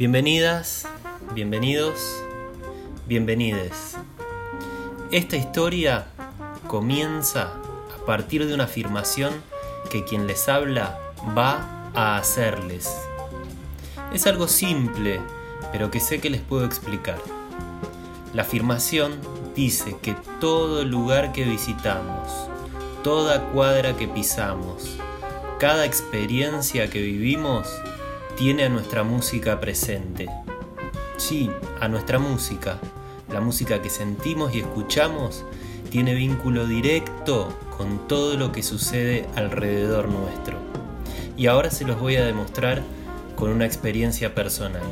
Bienvenidas, bienvenidos, bienvenides. Esta historia comienza a partir de una afirmación que quien les habla va a hacerles. Es algo simple, pero que sé que les puedo explicar. La afirmación dice que todo lugar que visitamos, toda cuadra que pisamos, cada experiencia que vivimos, tiene a nuestra música presente. Sí, a nuestra música. La música que sentimos y escuchamos tiene vínculo directo con todo lo que sucede alrededor nuestro. Y ahora se los voy a demostrar con una experiencia personal.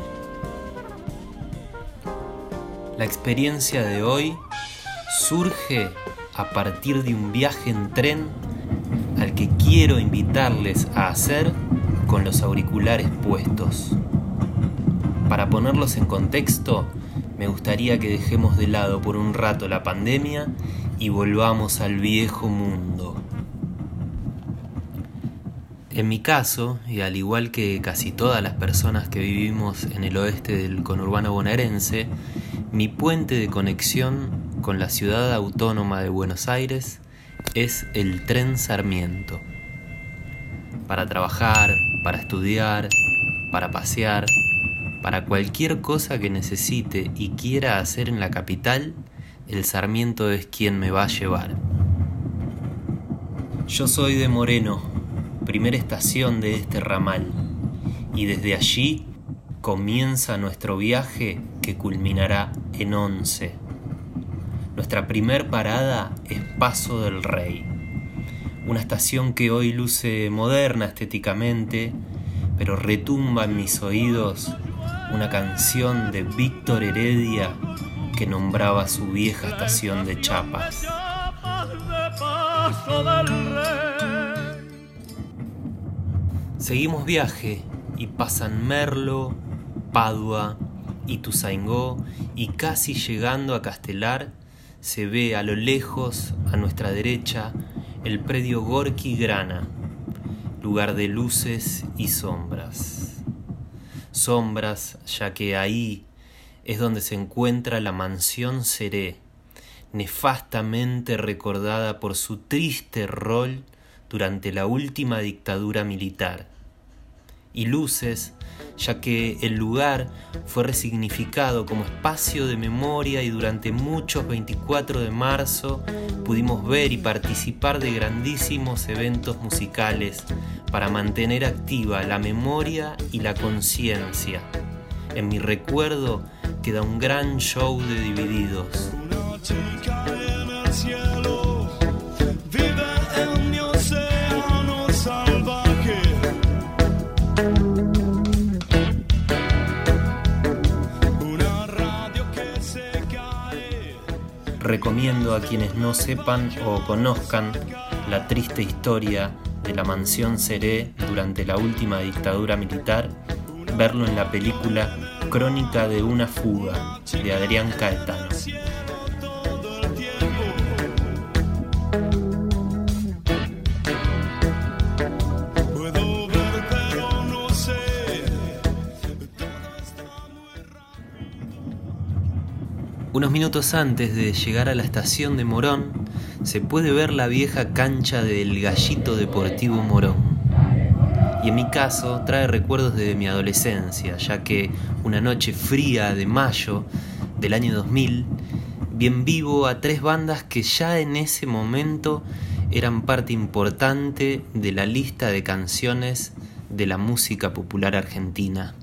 La experiencia de hoy surge a partir de un viaje en tren al que quiero invitarles a hacer con los auriculares puestos. Para ponerlos en contexto, me gustaría que dejemos de lado por un rato la pandemia y volvamos al viejo mundo. En mi caso, y al igual que casi todas las personas que vivimos en el oeste del conurbano bonaerense, mi puente de conexión con la ciudad autónoma de Buenos Aires es el tren Sarmiento. Para trabajar, para estudiar, para pasear, para cualquier cosa que necesite y quiera hacer en la capital, el Sarmiento es quien me va a llevar. Yo soy de Moreno, primera estación de este ramal, y desde allí comienza nuestro viaje que culminará en Once. Nuestra primer parada es Paso del Rey una estación que hoy luce moderna estéticamente, pero retumba en mis oídos una canción de Víctor Heredia que nombraba su vieja estación de Chapas. Seguimos viaje y pasan Merlo, Padua, Ituzaingó y casi llegando a Castelar se ve a lo lejos, a nuestra derecha, el predio Gorky Grana, lugar de luces y sombras. Sombras, ya que ahí es donde se encuentra la mansión Seré, nefastamente recordada por su triste rol durante la última dictadura militar. Y luces, ya que el lugar fue resignificado como espacio de memoria y durante muchos 24 de marzo pudimos ver y participar de grandísimos eventos musicales para mantener activa la memoria y la conciencia. En mi recuerdo queda un gran show de divididos. Recomiendo a quienes no sepan o conozcan la triste historia de la mansión Seré durante la última dictadura militar, verlo en la película Crónica de una fuga de Adrián Caetano. Unos minutos antes de llegar a la estación de Morón, se puede ver la vieja cancha del Gallito Deportivo Morón. Y en mi caso trae recuerdos de mi adolescencia, ya que una noche fría de mayo del año 2000, bien vivo a tres bandas que ya en ese momento eran parte importante de la lista de canciones de la música popular argentina.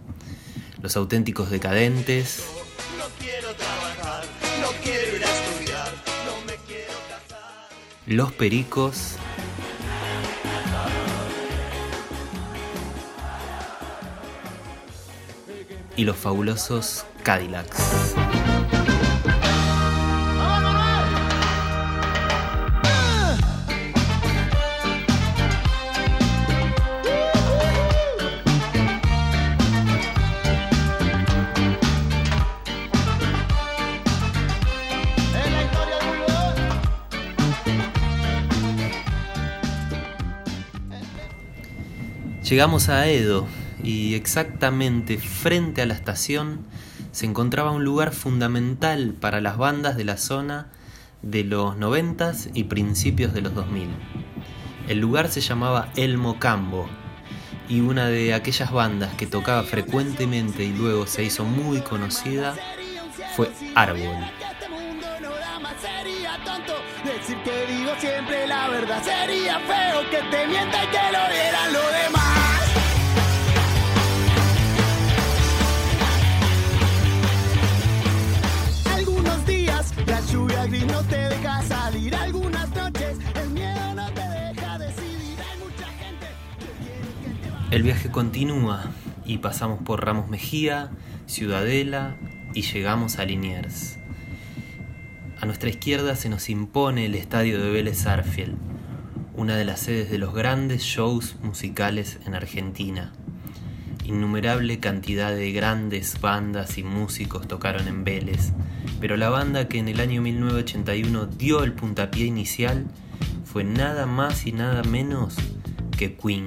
Los auténticos decadentes, Los Pericos. Y los fabulosos Cadillacs. Llegamos a Edo, y exactamente frente a la estación se encontraba un lugar fundamental para las bandas de la zona de los 90 y principios de los 2000. El lugar se llamaba El Mocambo y una de aquellas bandas que tocaba frecuentemente y luego se hizo muy conocida fue Árbol. Decir que digo siempre la verdad sería feo que te que lo lo demás. El viaje continúa y pasamos por Ramos Mejía, Ciudadela y llegamos a Liniers. A nuestra izquierda se nos impone el estadio de Vélez Arfield, una de las sedes de los grandes shows musicales en Argentina. Innumerable cantidad de grandes bandas y músicos tocaron en Vélez, pero la banda que en el año 1981 dio el puntapié inicial fue nada más y nada menos que Queen.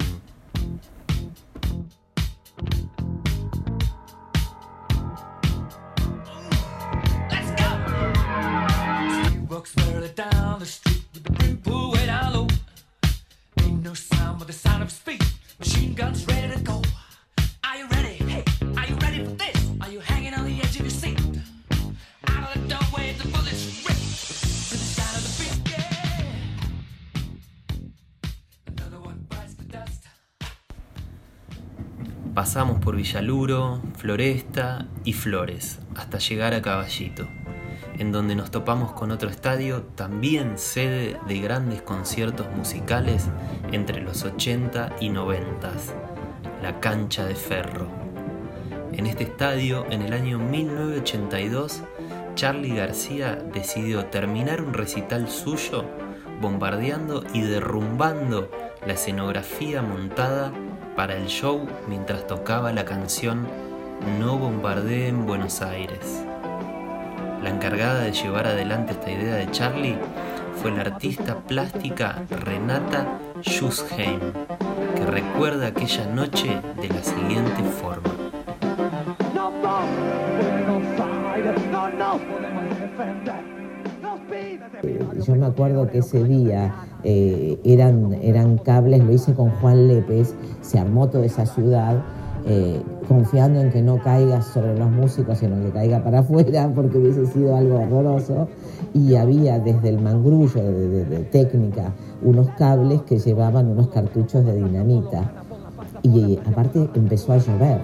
Pasamos por Villaluro, Floresta y Flores, hasta llegar a Caballito, en donde nos topamos con otro estadio también sede de grandes conciertos musicales entre los 80 y 90, la Cancha de Ferro. En este estadio, en el año 1982, Charlie García decidió terminar un recital suyo bombardeando y derrumbando la escenografía montada para el show mientras tocaba la canción No bombardeen Buenos Aires. La encargada de llevar adelante esta idea de Charlie fue la artista plástica Renata Schusheim, que recuerda aquella noche de la siguiente forma. Yo me acuerdo que ese día eh, eran, eran cables, lo hice con Juan Lépez, se armó toda esa ciudad. Eh, confiando en que no caiga sobre los músicos, sino que caiga para afuera, porque hubiese sido algo horroroso. Y había desde el mangrullo de, técnica unos cables que llevaban unos cartuchos de dinamita. Y aparte empezó a llover.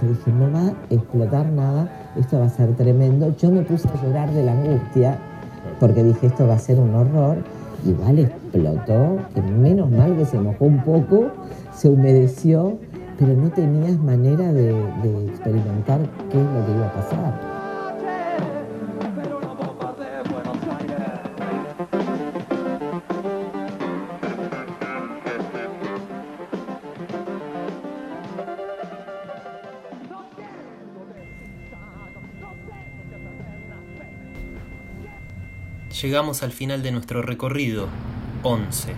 Yo dije, no va a explotar nada, esto va a ser tremendo. Yo me puse a llorar de la angustia porque dije esto va a ser un horror. Igual explotó, que menos mal que se mojó un poco, se humedeció, pero no tenías manera de, de experimentar qué es lo que iba a pasar. Llegamos al final de nuestro recorrido, 11.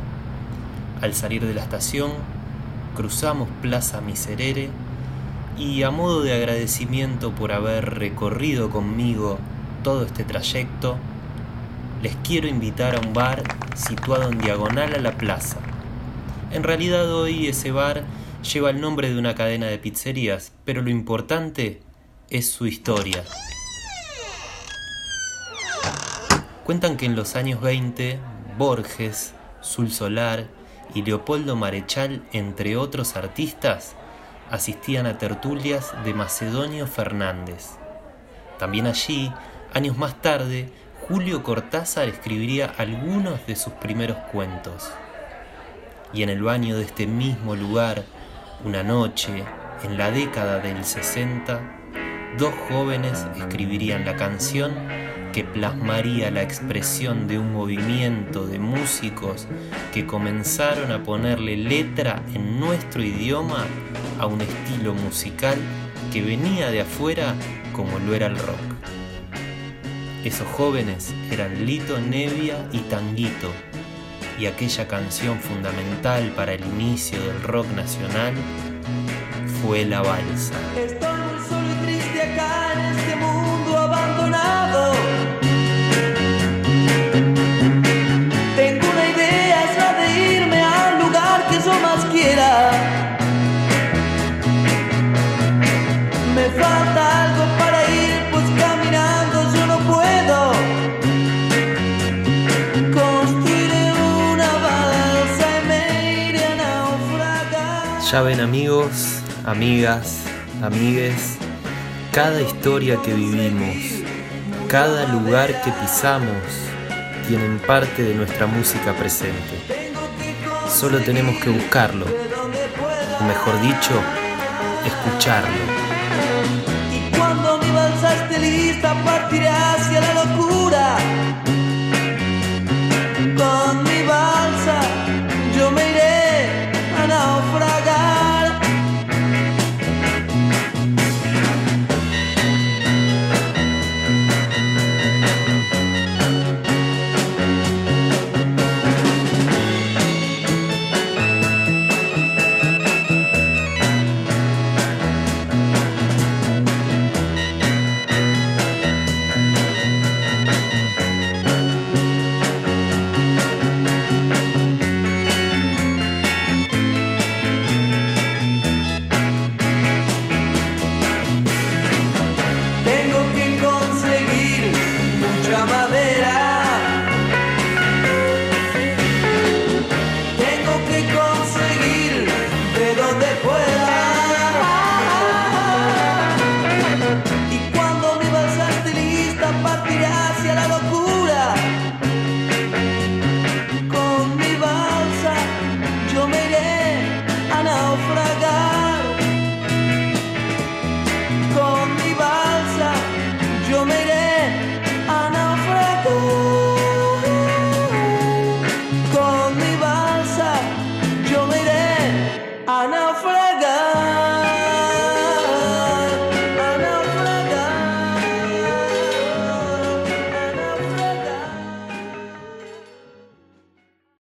Al salir de la estación, cruzamos Plaza Miserere y a modo de agradecimiento por haber recorrido conmigo todo este trayecto, les quiero invitar a un bar situado en diagonal a la plaza. En realidad hoy ese bar lleva el nombre de una cadena de pizzerías, pero lo importante es su historia. Cuentan que en los años 20, Borges, Sul Solar y Leopoldo Marechal, entre otros artistas, asistían a tertulias de Macedonio Fernández. También allí, años más tarde, Julio Cortázar escribiría algunos de sus primeros cuentos. Y en el baño de este mismo lugar, una noche, en la década del 60, dos jóvenes escribirían la canción que plasmaría la expresión de un movimiento de músicos que comenzaron a ponerle letra en nuestro idioma a un estilo musical que venía de afuera como lo era el rock. Esos jóvenes eran Lito Nevia y Tanguito, y aquella canción fundamental para el inicio del rock nacional fue la balsa. Ya ven amigos, amigas, amigues, cada historia que vivimos, cada lugar que pisamos, tienen parte de nuestra música presente. Solo tenemos que buscarlo, o mejor dicho, escucharlo. Y cuando lista,